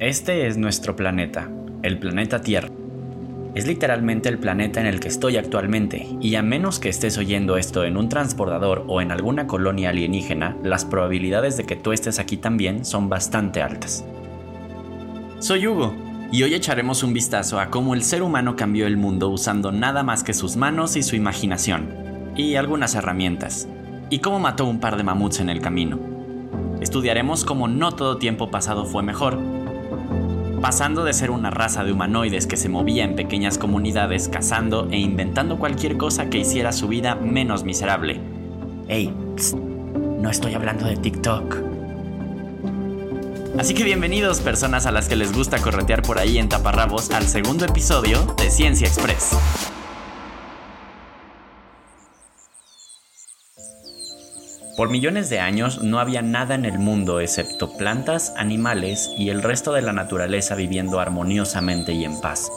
Este es nuestro planeta, el planeta Tierra. Es literalmente el planeta en el que estoy actualmente, y a menos que estés oyendo esto en un transportador o en alguna colonia alienígena, las probabilidades de que tú estés aquí también son bastante altas. Soy Hugo, y hoy echaremos un vistazo a cómo el ser humano cambió el mundo usando nada más que sus manos y su imaginación, y algunas herramientas, y cómo mató un par de mamuts en el camino. Estudiaremos cómo no todo tiempo pasado fue mejor, pasando de ser una raza de humanoides que se movía en pequeñas comunidades cazando e inventando cualquier cosa que hiciera su vida menos miserable. Hey, no estoy hablando de TikTok. Así que bienvenidos personas a las que les gusta corretear por ahí en taparrabos al segundo episodio de Ciencia Express. Por millones de años no había nada en el mundo excepto plantas, animales y el resto de la naturaleza viviendo armoniosamente y en paz.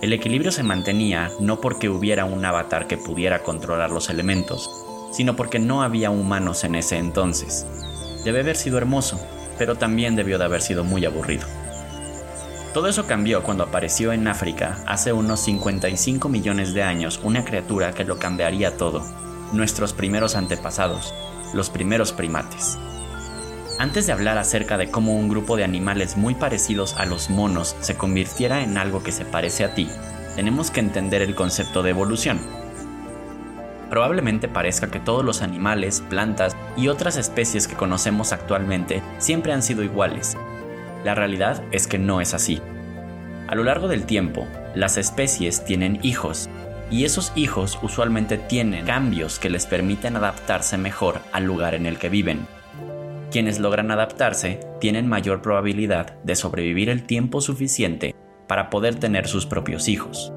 El equilibrio se mantenía no porque hubiera un avatar que pudiera controlar los elementos, sino porque no había humanos en ese entonces. Debe haber sido hermoso, pero también debió de haber sido muy aburrido. Todo eso cambió cuando apareció en África hace unos 55 millones de años una criatura que lo cambiaría todo, nuestros primeros antepasados, los primeros primates. Antes de hablar acerca de cómo un grupo de animales muy parecidos a los monos se convirtiera en algo que se parece a ti, tenemos que entender el concepto de evolución. Probablemente parezca que todos los animales, plantas y otras especies que conocemos actualmente siempre han sido iguales. La realidad es que no es así. A lo largo del tiempo, las especies tienen hijos y esos hijos usualmente tienen cambios que les permiten adaptarse mejor al lugar en el que viven. Quienes logran adaptarse tienen mayor probabilidad de sobrevivir el tiempo suficiente para poder tener sus propios hijos.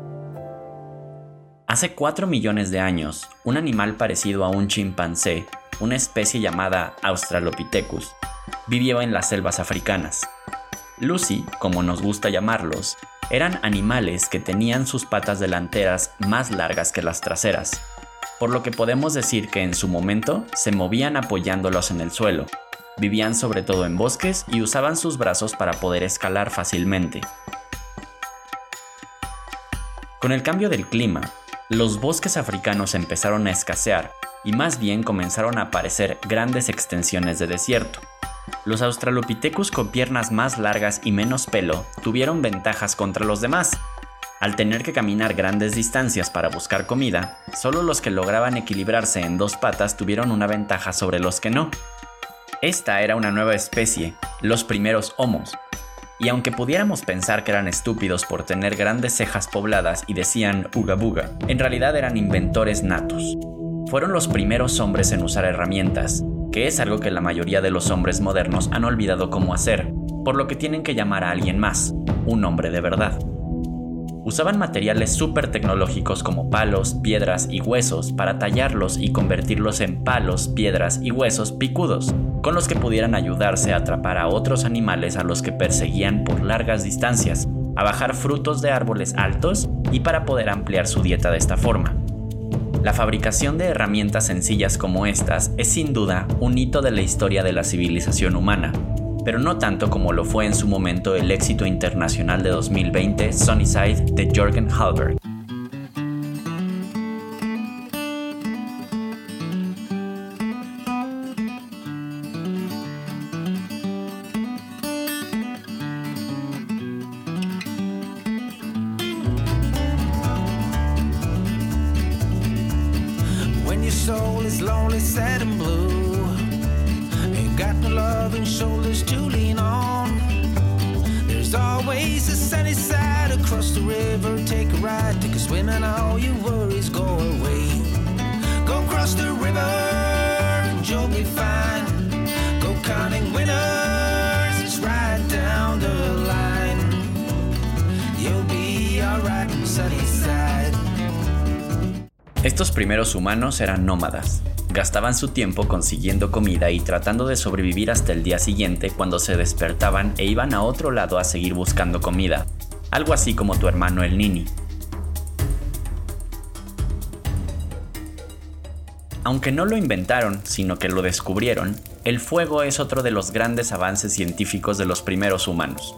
Hace 4 millones de años, un animal parecido a un chimpancé, una especie llamada Australopithecus, vivió en las selvas africanas. Lucy, como nos gusta llamarlos, eran animales que tenían sus patas delanteras más largas que las traseras, por lo que podemos decir que en su momento se movían apoyándolos en el suelo, vivían sobre todo en bosques y usaban sus brazos para poder escalar fácilmente. Con el cambio del clima, los bosques africanos empezaron a escasear y más bien comenzaron a aparecer grandes extensiones de desierto. Los Australopithecus con piernas más largas y menos pelo tuvieron ventajas contra los demás. Al tener que caminar grandes distancias para buscar comida, solo los que lograban equilibrarse en dos patas tuvieron una ventaja sobre los que no. Esta era una nueva especie, los primeros Homos. Y aunque pudiéramos pensar que eran estúpidos por tener grandes cejas pobladas y decían uga buga, en realidad eran inventores natos. Fueron los primeros hombres en usar herramientas, que es algo que la mayoría de los hombres modernos han olvidado cómo hacer, por lo que tienen que llamar a alguien más, un hombre de verdad. Usaban materiales súper tecnológicos como palos, piedras y huesos para tallarlos y convertirlos en palos, piedras y huesos picudos, con los que pudieran ayudarse a atrapar a otros animales a los que perseguían por largas distancias, a bajar frutos de árboles altos y para poder ampliar su dieta de esta forma. La fabricación de herramientas sencillas como estas es sin duda un hito de la historia de la civilización humana, pero no tanto como lo fue en su momento el éxito internacional de 2020 Sunnyside de Jorgen Halberg. got no loving shoulders to lean on. There's always a sunny side across the river. Take a ride, take a swim, and all your worries go away. Go cross the river, you'll be fine. Go counting winners, it's right down the line. You'll be alright, sunny side. Estos primeros humanos eran nómadas. Gastaban su tiempo consiguiendo comida y tratando de sobrevivir hasta el día siguiente cuando se despertaban e iban a otro lado a seguir buscando comida, algo así como tu hermano el Nini. Aunque no lo inventaron, sino que lo descubrieron, el fuego es otro de los grandes avances científicos de los primeros humanos.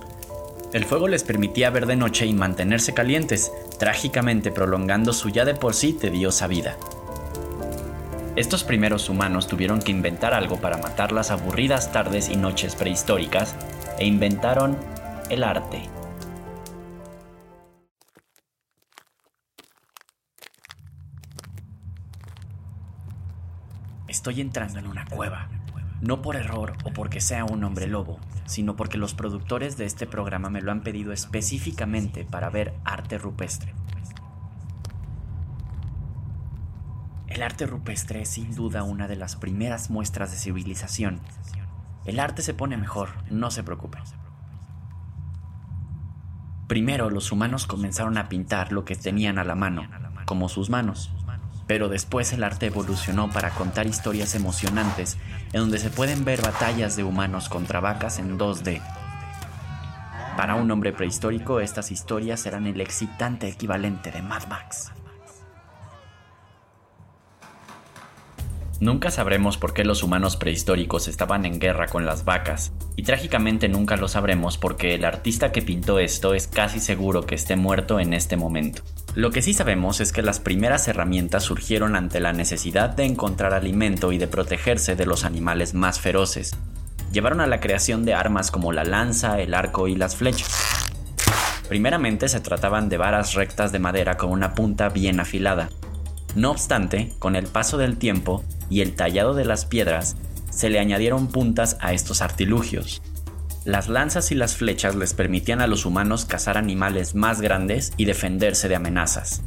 El fuego les permitía ver de noche y mantenerse calientes, trágicamente prolongando su ya de por sí tediosa vida. Estos primeros humanos tuvieron que inventar algo para matar las aburridas tardes y noches prehistóricas e inventaron el arte. Estoy entrando en una cueva, no por error o porque sea un hombre lobo, sino porque los productores de este programa me lo han pedido específicamente para ver arte rupestre. El arte rupestre es sin duda una de las primeras muestras de civilización. El arte se pone mejor, no se preocupen. Primero los humanos comenzaron a pintar lo que tenían a la mano, como sus manos. Pero después el arte evolucionó para contar historias emocionantes en donde se pueden ver batallas de humanos contra vacas en 2D. Para un hombre prehistórico estas historias eran el excitante equivalente de Mad Max. Nunca sabremos por qué los humanos prehistóricos estaban en guerra con las vacas, y trágicamente nunca lo sabremos porque el artista que pintó esto es casi seguro que esté muerto en este momento. Lo que sí sabemos es que las primeras herramientas surgieron ante la necesidad de encontrar alimento y de protegerse de los animales más feroces. Llevaron a la creación de armas como la lanza, el arco y las flechas. Primeramente se trataban de varas rectas de madera con una punta bien afilada. No obstante, con el paso del tiempo, y el tallado de las piedras, se le añadieron puntas a estos artilugios. Las lanzas y las flechas les permitían a los humanos cazar animales más grandes y defenderse de amenazas.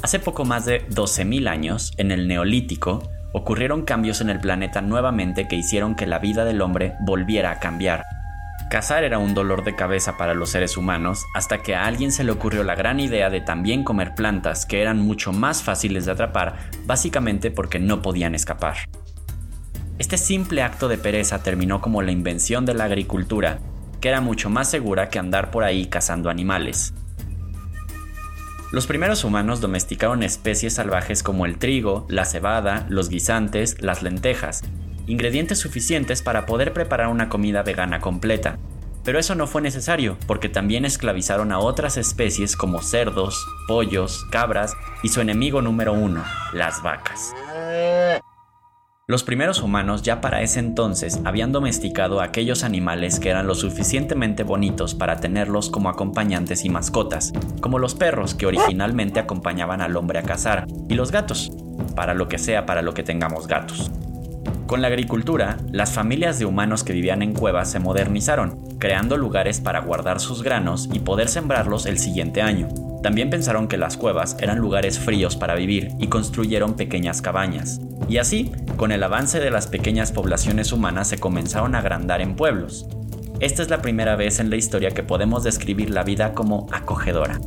Hace poco más de 12.000 años, en el Neolítico, ocurrieron cambios en el planeta nuevamente que hicieron que la vida del hombre volviera a cambiar. Cazar era un dolor de cabeza para los seres humanos hasta que a alguien se le ocurrió la gran idea de también comer plantas que eran mucho más fáciles de atrapar, básicamente porque no podían escapar. Este simple acto de pereza terminó como la invención de la agricultura, que era mucho más segura que andar por ahí cazando animales. Los primeros humanos domesticaron especies salvajes como el trigo, la cebada, los guisantes, las lentejas, ingredientes suficientes para poder preparar una comida vegana completa. Pero eso no fue necesario, porque también esclavizaron a otras especies como cerdos, pollos, cabras y su enemigo número uno, las vacas. Los primeros humanos ya para ese entonces habían domesticado aquellos animales que eran lo suficientemente bonitos para tenerlos como acompañantes y mascotas, como los perros que originalmente acompañaban al hombre a cazar, y los gatos, para lo que sea para lo que tengamos gatos. Con la agricultura, las familias de humanos que vivían en cuevas se modernizaron, creando lugares para guardar sus granos y poder sembrarlos el siguiente año. También pensaron que las cuevas eran lugares fríos para vivir y construyeron pequeñas cabañas. Y así, con el avance de las pequeñas poblaciones humanas se comenzaron a agrandar en pueblos. Esta es la primera vez en la historia que podemos describir la vida como acogedora.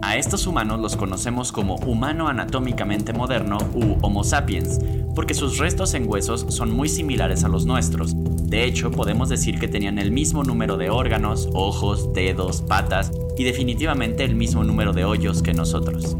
A estos humanos los conocemos como humano anatómicamente moderno u Homo sapiens, porque sus restos en huesos son muy similares a los nuestros. De hecho, podemos decir que tenían el mismo número de órganos, ojos, dedos, patas y definitivamente el mismo número de hoyos que nosotros.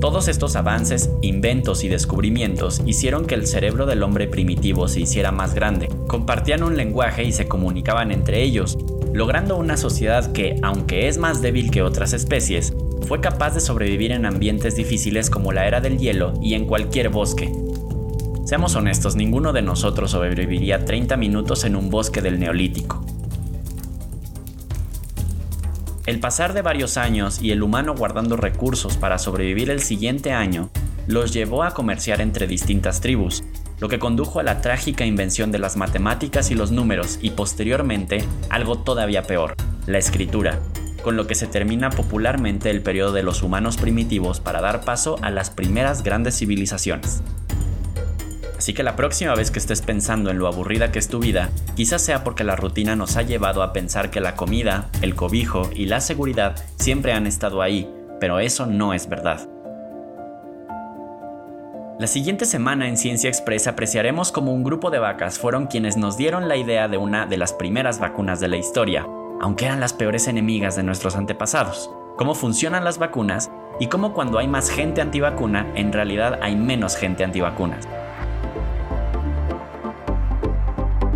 Todos estos avances, inventos y descubrimientos hicieron que el cerebro del hombre primitivo se hiciera más grande. Compartían un lenguaje y se comunicaban entre ellos, logrando una sociedad que, aunque es más débil que otras especies, fue capaz de sobrevivir en ambientes difíciles como la era del hielo y en cualquier bosque, Seamos honestos, ninguno de nosotros sobreviviría 30 minutos en un bosque del Neolítico. El pasar de varios años y el humano guardando recursos para sobrevivir el siguiente año los llevó a comerciar entre distintas tribus, lo que condujo a la trágica invención de las matemáticas y los números y posteriormente algo todavía peor, la escritura, con lo que se termina popularmente el periodo de los humanos primitivos para dar paso a las primeras grandes civilizaciones. Así que la próxima vez que estés pensando en lo aburrida que es tu vida, quizás sea porque la rutina nos ha llevado a pensar que la comida, el cobijo y la seguridad siempre han estado ahí, pero eso no es verdad. La siguiente semana en Ciencia Express apreciaremos cómo un grupo de vacas fueron quienes nos dieron la idea de una de las primeras vacunas de la historia, aunque eran las peores enemigas de nuestros antepasados, cómo funcionan las vacunas y cómo cuando hay más gente antivacuna, en realidad hay menos gente antivacunas.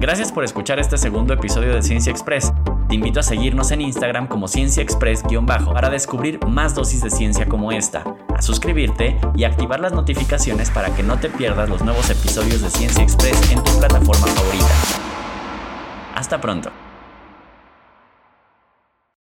Gracias por escuchar este segundo episodio de Ciencia Express. Te invito a seguirnos en Instagram como Ciencia Express-bajo para descubrir más dosis de ciencia como esta, a suscribirte y activar las notificaciones para que no te pierdas los nuevos episodios de Ciencia Express en tu plataforma favorita. Hasta pronto.